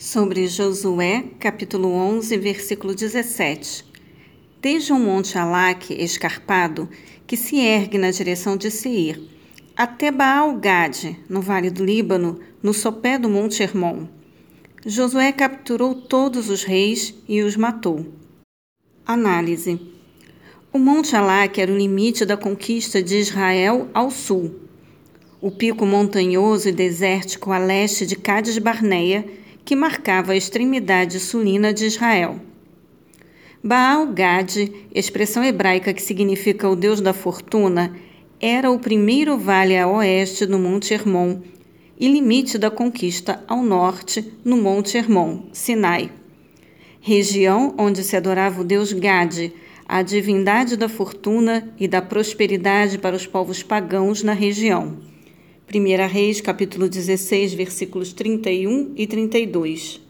Sobre Josué, capítulo 11, versículo 17. Desde o monte Alaque escarpado, que se ergue na direção de Seir, até Baal-Gade, no vale do Líbano, no sopé do monte Hermon. Josué capturou todos os reis e os matou. Análise. O monte Alaque era o limite da conquista de Israel ao sul. O pico montanhoso e desértico a leste de Cádiz Barneia que marcava a extremidade sulina de Israel. Baal-Gad, expressão hebraica que significa o deus da fortuna, era o primeiro vale a oeste do Monte Hermon e limite da conquista ao norte no Monte Hermon, Sinai. Região onde se adorava o deus Gad, a divindade da fortuna e da prosperidade para os povos pagãos na região. 1 Reis, capítulo 16, versículos 31 e 32.